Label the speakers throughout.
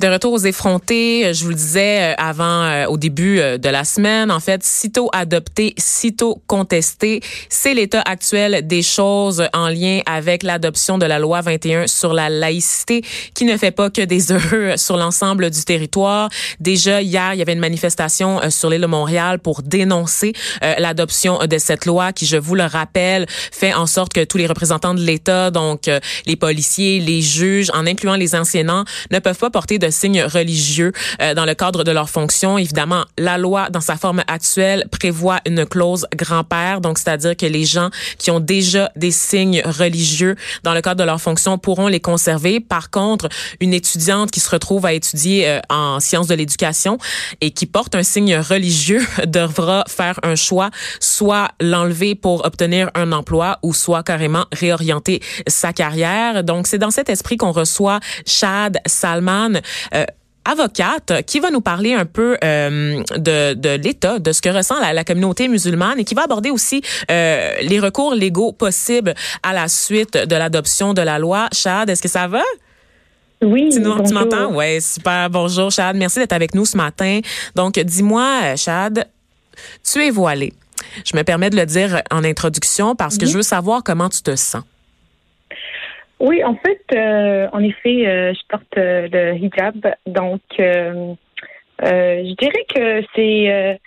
Speaker 1: De retour aux effrontés, je vous le disais euh, avant, euh, au début euh, de la semaine, en fait, sitôt adopté, sitôt contesté, c'est l'état actuel des choses en lien avec l'adoption de la loi 21 sur la laïcité, qui ne fait pas que des heureux sur l'ensemble du territoire. Déjà hier, il y avait une manifestation sur l'île de Montréal pour dénoncer l'adoption de cette loi, qui, je vous le rappelle, fait en sorte que tous les représentants de l'État, donc les policiers, les juges, en incluant les enseignants, ne peuvent pas porter de signes religieux euh, dans le cadre de leur fonction. Évidemment, la loi, dans sa forme actuelle, prévoit une clause grand-père, donc c'est-à-dire que les gens qui ont déjà des signes religieux dans le cadre de leur fonction pourront les conserver. Par contre, une étudiante qui se retrouve à étudier euh, en sciences de l'éducation et qui porte un signe religieux devra faire un choix, soit l'enlever pour obtenir un emploi ou soit carrément réorienter sa carrière. Donc, c'est dans cet esprit qu'on reçoit Chad Salman, euh, avocate qui va nous parler un peu euh, de, de l'état, de ce que ressent la, communauté musulmane et qui va aborder aussi euh, les recours légaux possibles à la suite de l'adoption de la loi. Chad, est-ce que ça va?
Speaker 2: Oui.
Speaker 1: Tu, tu m'entends? Oui, super. Bonjour, Chad. Merci d'être avec nous ce matin. Donc, dis-moi, Chad, tu es voilé. Je me permets de le dire en introduction parce que je veux savoir comment tu te sens.
Speaker 2: Oui, en fait, euh, en effet, euh, je porte euh, le hijab, donc je dirais que c'est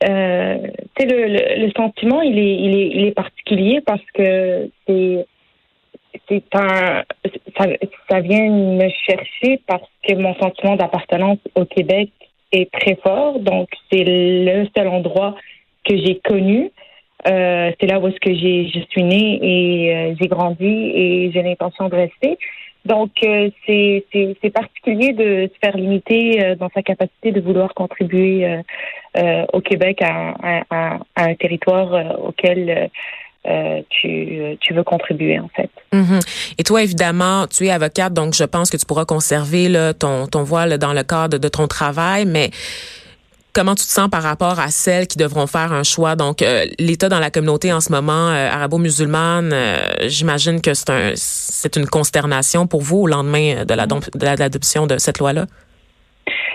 Speaker 2: le, le, sentiment, il est, il est, il est particulier parce que c'est c'est un ça, ça vient me chercher parce que mon sentiment d'appartenance au Québec est très fort, donc c'est le seul endroit que j'ai connu. Euh, c'est là où est-ce que j'ai, je suis née et euh, j'ai grandi et j'ai l'intention de rester. Donc, euh, c'est, c'est, particulier de se faire limiter dans sa capacité de vouloir contribuer au Québec à, un territoire auquel tu, tu veux contribuer, en fait.
Speaker 1: Mm-hmm. Et toi, évidemment, tu es avocate, donc je pense que tu pourras conserver là, ton, ton voile dans le cadre de ton travail, mais Comment tu te sens par rapport à celles qui devront faire un choix? Donc, euh, l'État dans la communauté en ce moment, euh, arabo-musulmane, euh, j'imagine que c'est un, c'est une consternation pour vous au lendemain de, la, l'adoption de cette loi-là?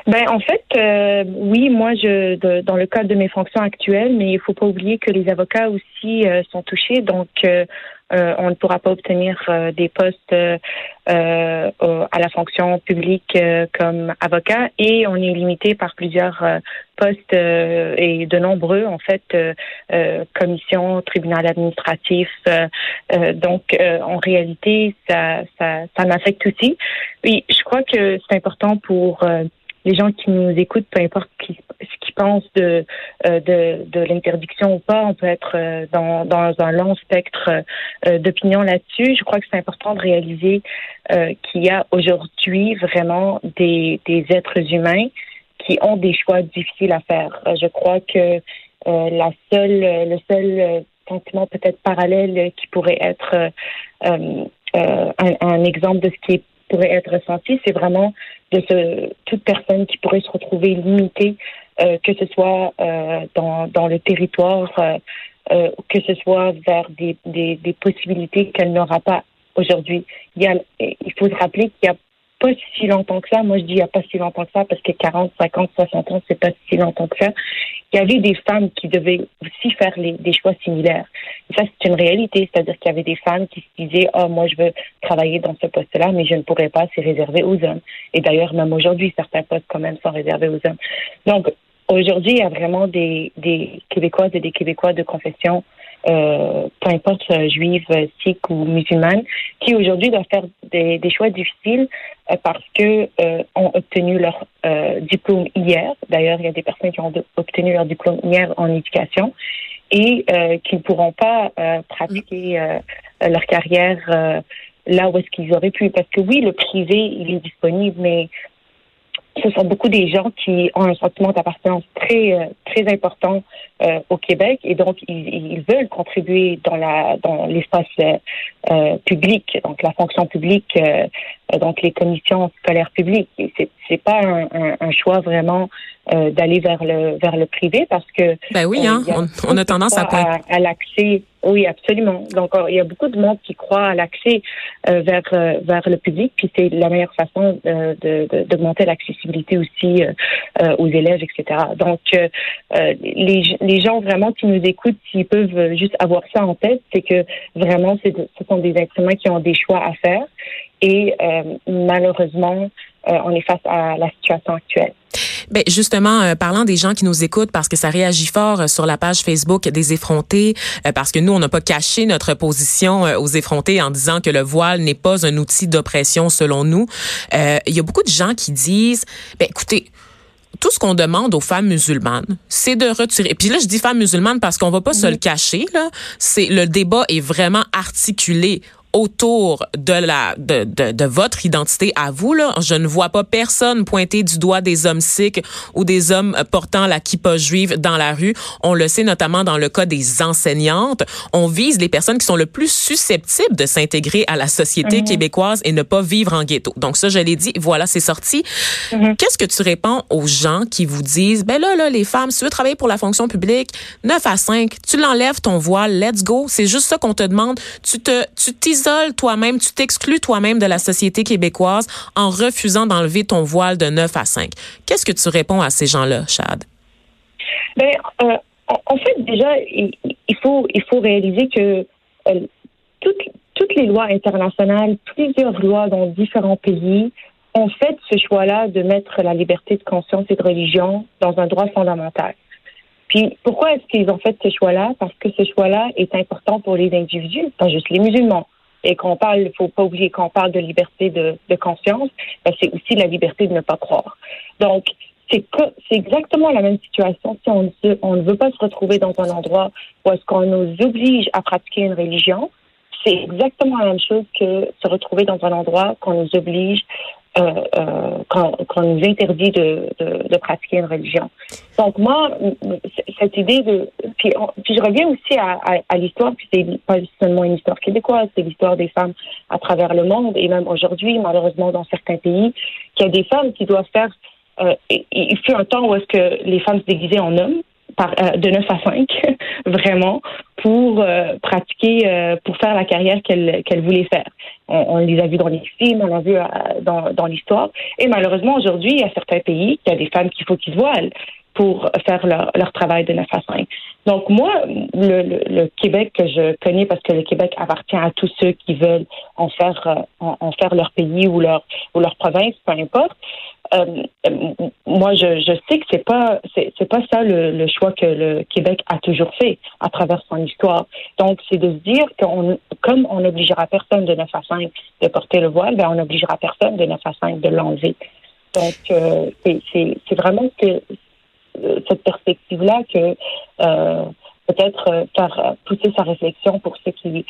Speaker 2: Ben en fait, oui, moi je dans le cadre de mes fonctions actuelles, mais il faut pas oublier que les avocats aussi sont touchés. Donc on ne pourra pas obtenir euh, des postes euh, à la fonction publique comme avocat et on est limité par plusieurs postes et de nombreux en fait commissions, tribunal administratif. donc en réalité, ça, ça, ça m'affecte aussi. Oui, je crois que c'est important pour les gens qui nous écoutent, peu importe qui, pensent de, euh, de, de l'interdiction ou pas, on peut être euh, dans, dans un long spectre euh, d'opinions là-dessus. Je crois que c'est important de réaliser qu'il y a aujourd'hui vraiment des, des êtres humains qui ont des choix difficiles à faire. Je crois que la seule, le seul sentiment peut-être parallèle qui pourrait être un, exemple de ce qui pourrait être ressenti, c'est vraiment de ce, toute personne qui pourrait se retrouver limitée, que ce soit euh, dans, dans le territoire, euh, que ce soit vers des, des, possibilités qu'elle n'aura pas aujourd'hui. Il, il faut se rappeler qu'il y a pas si longtemps que ça. Moi, je dis il n'y a pas si longtemps que ça parce que 40, 50, 60 ans, c'est pas si longtemps que ça. Il y avait des femmes qui devaient aussi faire des choix similaires. Et ça, c'est une réalité. C'est-à-dire qu'il y avait des femmes qui se disaient, oh, moi, je veux travailler dans ce poste-là, mais je ne pourrais pas, c'est réservé aux hommes. Et d'ailleurs, même aujourd'hui, certains postes quand même sont réservés aux hommes. Donc, aujourd'hui, il y a vraiment des, des Québécoises et des Québécois de confession euh, peu importe euh, juive, sikh ou musulmane, qui aujourd'hui doivent faire des, choix difficiles euh, parce que euh, ont obtenu leur diplôme hier. D'ailleurs, il y a des personnes qui ont obtenu leur diplôme hier en éducation et qui ne pourront pas pratiquer leur carrière là où est-ce qu'ils auraient pu. Parce que oui, le privé, il est disponible, mais ce sont beaucoup des gens qui ont un sentiment d'appartenance très euh, très important euh, au Québec et donc ils, veulent contribuer dans la dans l'espace euh, public, donc la fonction publique, donc les commissions scolaires publiques. Et c'est c'est pas un, choix vraiment euh, d'aller vers le vers le privé parce que
Speaker 1: ben oui, hein, on, a tendance à
Speaker 2: à, l'accès. Oui, absolument. Donc il y a beaucoup de monde qui croit à l'accès vers vers le public, puis c'est la meilleure façon de d'augmenter l'accessibilité aussi aux élèves, etc. Donc les les gens vraiment qui nous écoutent, s'ils peuvent juste avoir ça en tête, c'est que vraiment ce sont des instruments qui ont des choix à faire et euh, malheureusement, euh, on est face à la situation actuelle.
Speaker 1: Ben justement, euh, parlant des gens qui nous écoutent, parce que ça réagit fort sur la page Facebook des effrontés, parce que nous, on n'a pas caché notre position aux effrontés en disant que le voile n'est pas un outil d'oppression selon nous. Il y a beaucoup de gens qui disent, ben écoutez, tout ce qu'on demande aux femmes musulmanes, c'est de retirer. Puis là, je dis femmes musulmanes parce qu'on va pas se le cacher là. C'est le débat est vraiment articulé autour de la de, de, de, votre identité à vous là, je ne vois pas personne pointer du doigt des hommes sikhs ou des hommes portant la kippa juive dans la rue. On le sait notamment dans le cas des enseignantes. On vise les personnes qui sont le plus susceptibles de s'intégrer à la société mhm. québécoise et ne pas vivre en ghetto. Donc ça, je l'ai dit. Voilà, c'est sorti. Mhm. Qu'est-ce que tu réponds aux gens qui vous disent, ben là, là, les femmes, si tu veux travailler pour la fonction publique, 9 à 5, tu l'enlèves ton voile, let's go. C'est juste ça qu'on te demande. Tu te, tu toi-même, tu t'exclus toi-même de la société québécoise en refusant d'enlever ton voile de 9 à 5. Qu'est-ce que tu réponds à ces gens-là, Chad?
Speaker 2: Ben, euh, en fait, déjà, il, faut, il faut réaliser que euh, toutes, toutes les lois internationales, plusieurs lois dans différents pays ont fait ce choix-là de mettre la liberté de conscience et de religion dans un droit fondamental. Puis pourquoi est-ce qu'ils ont fait ce choix-là? Parce que ce choix-là est important pour les individus, pas juste les musulmans et qu'on parle, il faut pas oublier qu'on parle de liberté de, de conscience, ben c'est aussi la liberté de ne pas croire. Donc, c'est exactement la même situation si on, on ne veut pas se retrouver dans un endroit où est-ce qu'on nous oblige à pratiquer une religion. C'est exactement la même chose que se retrouver dans un endroit qu'on nous oblige euh, euh, qu'on nous interdit de, de, de, pratiquer une religion. Donc moi, cette idée de... Puis, puis je reviens aussi à, à, à l'histoire, puis c'est pas seulement une histoire québécoise, c'est l'histoire des femmes à travers le monde, et même aujourd'hui, malheureusement, dans certains pays, qu'il y a des femmes qui doivent faire... Euh, il fut un temps où est-ce que les femmes se déguisaient en hommes, euh, de 9 à 5, vraiment, pour euh, pratiquer, euh, pour faire la carrière qu'elle voulait faire. On, les a vus dans les films, on l'a vu dans, dans l'histoire. Et malheureusement, aujourd'hui, il y a certains pays, y a des femmes qu'il faut qu'ils voilent pour faire leur, leur, travail de 9 à 5. Donc moi, le, Québec que je connais, parce que le Québec appartient à tous ceux qui veulent en faire, en, en faire leur pays ou leur, ou leur province, peu importe, euh, moi, je, sais que c'est pas c'est pas ça le, choix que le Québec a toujours fait à travers son histoire. Donc, c'est de se dire qu'on comme on n'obligera personne de 9 à 5 de porter le voile, ben on n'obligera personne de 9 à 5 de l'enlever. Donc, euh, c'est vraiment que euh, cette perspective-là que euh, peut-être faire pousser sa réflexion pour ceux qui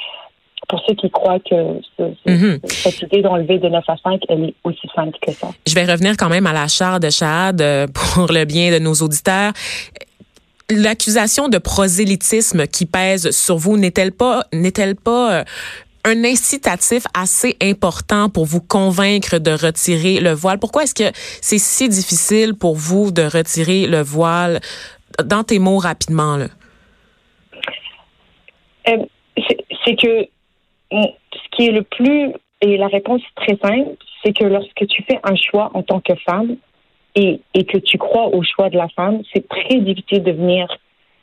Speaker 2: pour ceux qui croient que mhm. cette idée d'enlever de 9 à 5, elle est aussi simple que ça.
Speaker 1: Je vais revenir quand même à la charte de Chad euh, pour le bien de nos auditeurs. L'accusation de prosélytisme qui pèse sur vous n'est-elle pas, n'est-elle pas euh, un incitatif assez important pour vous convaincre de retirer le voile? Pourquoi est-ce que c'est si difficile pour vous de retirer le voile? Dans tes mots rapidement.
Speaker 2: Euh, c'est que ce qui est le plus, et la réponse très simple, c'est que lorsque tu fais un choix en tant que femme et, et que tu crois au choix de la femme, c'est très difficile de venir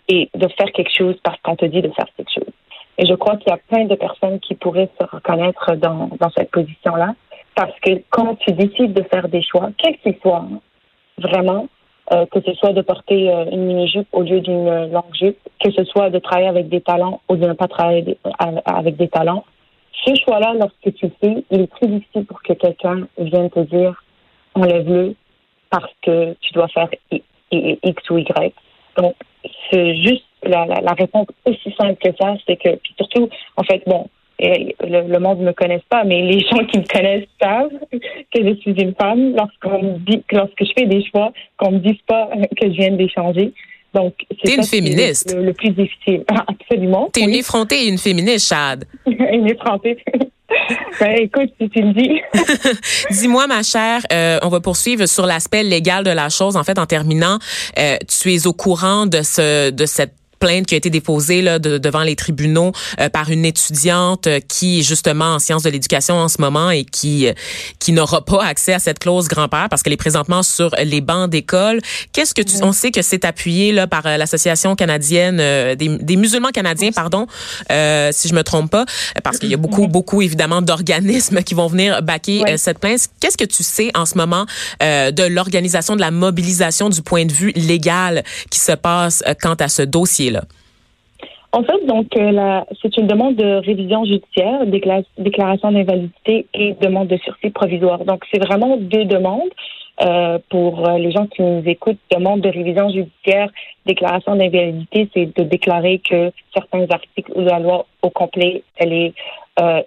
Speaker 2: et de faire quelque chose parce qu'on te dit de faire quelque chose. Et je crois qu'il y a plein de personnes qui pourraient se reconnaître dans, dans cette position-là. Parce que quand tu décides de faire des choix, quels qu'ils soient, vraiment, euh, que ce soit de porter euh, une mini-jupe au lieu d'une longue jupe, que ce soit de travailler avec des talents ou de ne pas travailler avec des talents, ce choix-là, lorsque tu le fais, il est très difficile pour que quelqu'un vienne te dire enlève-le parce que tu dois faire X ou Y. Donc, c'est juste la, la, réponse aussi simple que ça, c'est que, puis surtout, en fait, bon, le, monde ne me connaisse pas, mais les gens qui me connaissent savent que je suis une femme lorsqu'on me dit, lorsque je fais des choix, qu'on me dise pas que je viens d'échanger. Donc,
Speaker 1: c'est une féministe.
Speaker 2: Le, plus difficile. Absolument.
Speaker 1: T'es une effrontée et une féministe, Chad.
Speaker 2: une effrontée. ben, écoute, si tu me dis.
Speaker 1: Dis-moi, ma chère, euh, on va poursuivre sur l'aspect légal de la chose. En fait, en terminant, euh, tu es au courant de ce de cette plainte qui a été déposée là, devant les tribunaux euh, par une étudiante euh, qui est justement en sciences de l'éducation en ce moment et qui euh, qui n'aura pas accès à cette clause grand-père parce qu'elle est présentement sur les bancs d'école. Qu'est-ce que tu on sait que c'est appuyé là par l'association canadienne des, des, musulmans canadiens pardon si je me trompe pas parce qu'il y a beaucoup beaucoup évidemment d'organismes qui vont venir baquer cette plainte. Qu'est-ce que tu sais en ce moment de l'organisation de la mobilisation du point de vue légal qui se passe quant à ce dossier
Speaker 2: en fait, donc, euh, c'est une demande de révision judiciaire, déclaration d'invalidité et demande de sursis provisoire. Donc, c'est vraiment deux demandes. Euh, pour euh, les gens qui nous écoutent, demande de révision judiciaire, déclaration d'invalidité, c'est de déclarer que certains articles de la loi au complet, elle est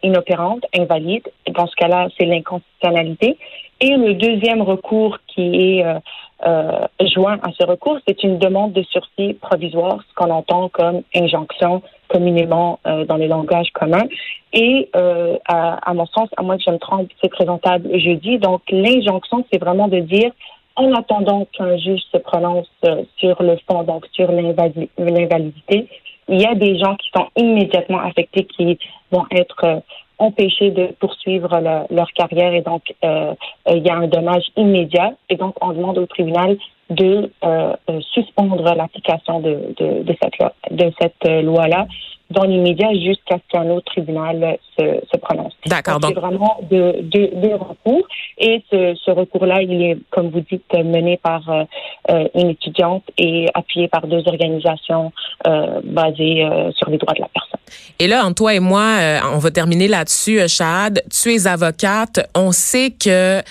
Speaker 2: inopérante, invalide. Dans ce cas-là, c'est l'inconstitutionnalité. Et le deuxième recours qui est euh, joint à ce recours, c'est une demande de sursis provisoire, ce qu'on entend comme injonction communément euh, dans le langage commun. Et euh, à, mon sens, à moins que je me trompe, c'est présentable jeudi. Donc l'injonction, c'est vraiment de dire en attendant qu'un juge se prononce sur le fond, donc sur l'invalidité, il y a des gens qui sont immédiatement affectés, qui vont être empêcher de poursuivre leur carrière et donc euh, euh, il y a un dommage immédiat. Et donc on demande au tribunal de euh, suspendre l'application de, de, de, cette loi, de cette loi-là dans l'immédiat jusqu'à ce qu'un autre tribunal se, se prononce.
Speaker 1: D'accord.
Speaker 2: Donc, c'est vraiment deux de, de recours. Et ce, ce recours-là, il est, comme vous dites, mené par euh, une étudiante et appuyé par deux organisations euh, basées euh, sur les droits de la personne.
Speaker 1: Et là, entre toi et moi, euh, on va terminer là-dessus, Chad. Tu es avocate. On sait que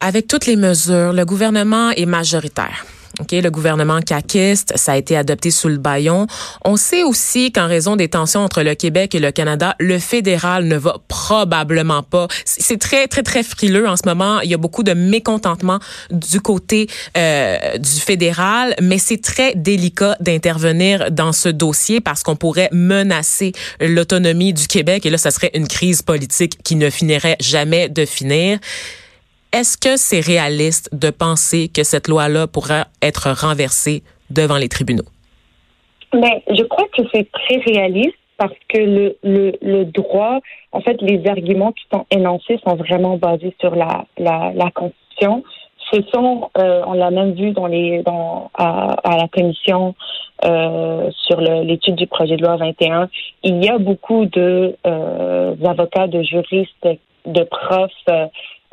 Speaker 1: avec toutes les mesures, le gouvernement est majoritaire. Okay, le gouvernement caquiste, ça a été adopté sous le baillon. On sait aussi qu'en raison des tensions entre le Québec et le Canada, le fédéral ne va probablement pas. C'est très, très, très frileux en ce moment. Il y a beaucoup de mécontentement du côté euh, du fédéral, mais c'est très délicat d'intervenir dans ce dossier parce qu'on pourrait menacer l'autonomie du Québec et là, ça serait une crise politique qui ne finirait jamais de finir. Est-ce que c'est réaliste de penser que cette loi-là pourra être renversée devant les tribunaux?
Speaker 2: Mais je crois que c'est très réaliste parce que le, le, droit, en fait, les arguments qui sont énoncés sont vraiment basés sur la, la, Constitution. Ce sont, euh, on l'a même vu dans les, dans, à, à la commission euh, sur l'étude du projet de loi 21, il y a beaucoup de euh, avocats, de juristes, de profs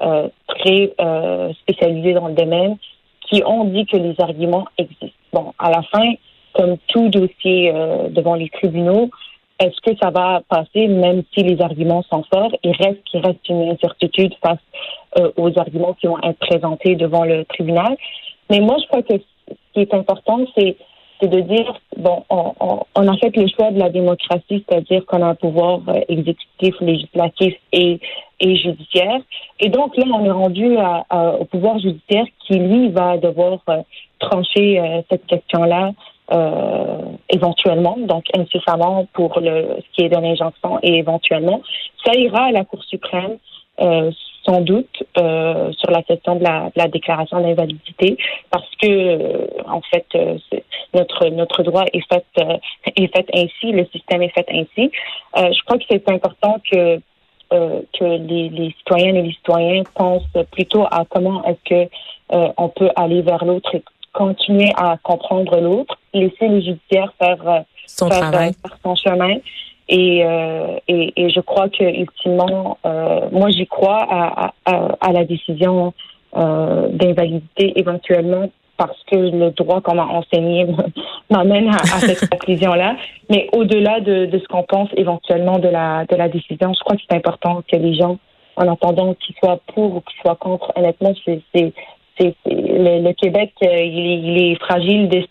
Speaker 2: euh, très euh, spécialisés dans le domaine qui ont dit que les arguments existent. Bon, à la fin, comme tout dossier euh, devant les tribunaux, est-ce que ça va passer même si les arguments sont forts? Il reste qu'il reste une incertitude face euh, aux arguments qui vont être présentés devant le tribunal. Mais moi, je crois que ce qui est important, c'est c'est de dire, bon, on, on, on, a fait le choix de la démocratie, c'est-à-dire qu'on a un pouvoir euh, exécutif, législatif et, et judiciaire. Et donc là, on est rendu à, au pouvoir judiciaire qui, lui, va devoir euh, trancher euh, cette question-là éventuellement, donc incessamment pour le, ce qui est de l'injonction et éventuellement. Ça ira à la Cour suprême sans doute euh, sur la question de la, de la déclaration d'invalidité parce que euh, en fait euh, notre notre droit est fait euh, est fait ainsi le système est fait ainsi. Je crois que c'est important que que les, les, citoyennes et les citoyens pensent plutôt à comment est-ce que on peut aller vers l'autre et continuer à comprendre l'autre laisser le judiciaire faire
Speaker 1: son
Speaker 2: faire,
Speaker 1: travail.
Speaker 2: faire son chemin. Et, euh, et, et, je crois que ultimement, euh, moi j'y crois à, à, à, la décision euh, d'invalidité éventuellement parce que le droit qu'on m'a enseigné m'amène à, à, cette conclusion-là. Mais au-delà de, de, ce qu'on pense éventuellement de la, de la décision, je crois que c'est important que les gens, en attendant qu'ils soient pour ou qu'ils soient contre, honnêtement, c'est le, le, Québec, euh, il est, il est fragile de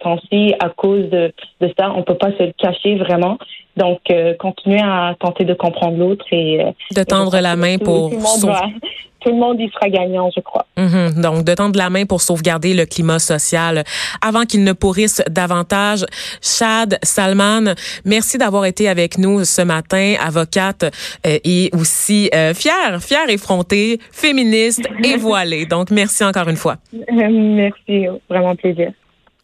Speaker 2: à cause de, de ça. On peut pas se le cacher vraiment. Donc, continuer à tenter de comprendre l'autre et
Speaker 1: de tendre la main pour
Speaker 2: tout le monde y sera gagnant, je crois.
Speaker 1: Mm-hmm. Donc, de tendre la main pour sauvegarder le climat social avant qu'il ne pourrisse davantage. Chad Salman, merci d'avoir été avec nous ce matin, avocate euh, et aussi euh, fière, fière effrontée, féministe et voilée. Donc, merci encore une fois.
Speaker 2: merci, vraiment plaisir.